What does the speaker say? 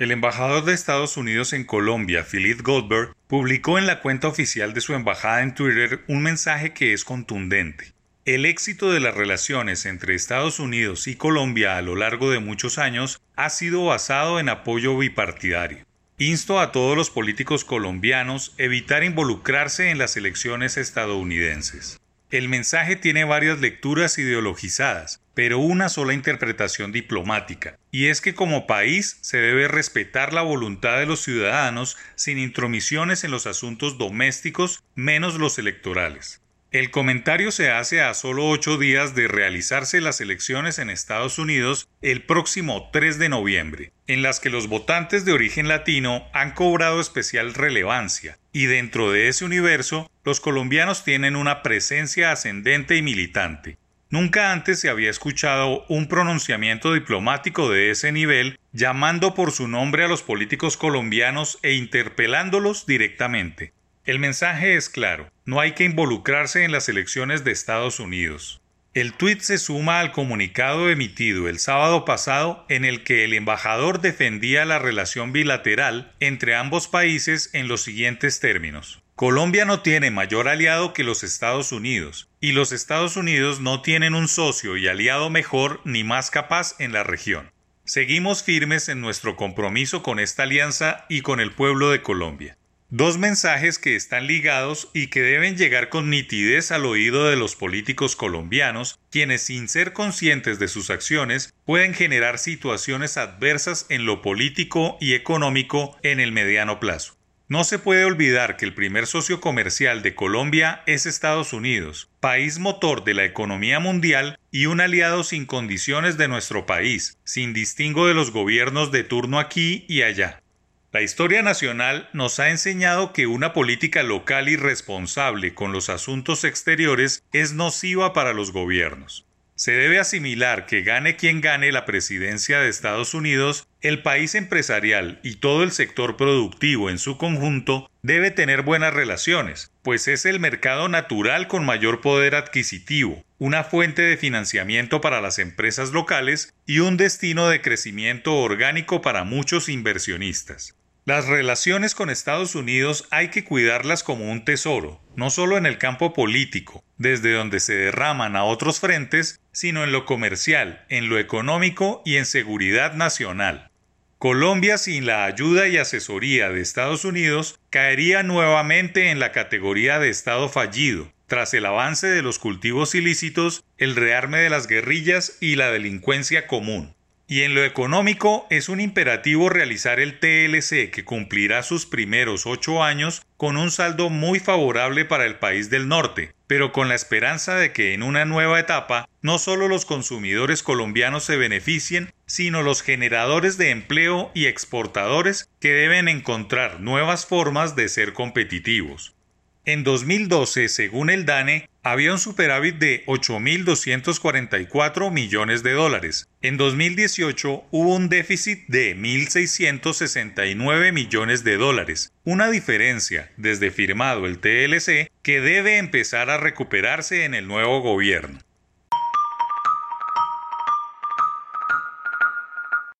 El embajador de Estados Unidos en Colombia, Philip Goldberg, publicó en la cuenta oficial de su embajada en Twitter un mensaje que es contundente. El éxito de las relaciones entre Estados Unidos y Colombia a lo largo de muchos años ha sido basado en apoyo bipartidario. Insto a todos los políticos colombianos evitar involucrarse en las elecciones estadounidenses. El mensaje tiene varias lecturas ideologizadas, pero una sola interpretación diplomática, y es que como país se debe respetar la voluntad de los ciudadanos sin intromisiones en los asuntos domésticos menos los electorales. El comentario se hace a solo ocho días de realizarse las elecciones en Estados Unidos el próximo 3 de noviembre, en las que los votantes de origen latino han cobrado especial relevancia, y dentro de ese universo los colombianos tienen una presencia ascendente y militante. Nunca antes se había escuchado un pronunciamiento diplomático de ese nivel llamando por su nombre a los políticos colombianos e interpelándolos directamente. El mensaje es claro, no hay que involucrarse en las elecciones de Estados Unidos. El tuit se suma al comunicado emitido el sábado pasado en el que el embajador defendía la relación bilateral entre ambos países en los siguientes términos. Colombia no tiene mayor aliado que los Estados Unidos, y los Estados Unidos no tienen un socio y aliado mejor ni más capaz en la región. Seguimos firmes en nuestro compromiso con esta alianza y con el pueblo de Colombia. Dos mensajes que están ligados y que deben llegar con nitidez al oído de los políticos colombianos, quienes sin ser conscientes de sus acciones pueden generar situaciones adversas en lo político y económico en el mediano plazo. No se puede olvidar que el primer socio comercial de Colombia es Estados Unidos, país motor de la economía mundial y un aliado sin condiciones de nuestro país, sin distingo de los gobiernos de turno aquí y allá. La historia nacional nos ha enseñado que una política local irresponsable con los asuntos exteriores es nociva para los gobiernos. Se debe asimilar que gane quien gane la presidencia de Estados Unidos, el país empresarial y todo el sector productivo en su conjunto debe tener buenas relaciones, pues es el mercado natural con mayor poder adquisitivo, una fuente de financiamiento para las empresas locales y un destino de crecimiento orgánico para muchos inversionistas. Las relaciones con Estados Unidos hay que cuidarlas como un tesoro, no solo en el campo político, desde donde se derraman a otros frentes, sino en lo comercial, en lo económico y en seguridad nacional. Colombia sin la ayuda y asesoría de Estados Unidos caería nuevamente en la categoría de Estado fallido, tras el avance de los cultivos ilícitos, el rearme de las guerrillas y la delincuencia común. Y en lo económico es un imperativo realizar el TLC que cumplirá sus primeros ocho años con un saldo muy favorable para el país del norte, pero con la esperanza de que en una nueva etapa no solo los consumidores colombianos se beneficien, sino los generadores de empleo y exportadores que deben encontrar nuevas formas de ser competitivos. En 2012, según el DANE, había un superávit de 8.244 millones de dólares. En 2018 hubo un déficit de 1.669 millones de dólares, una diferencia, desde firmado el TLC, que debe empezar a recuperarse en el nuevo gobierno.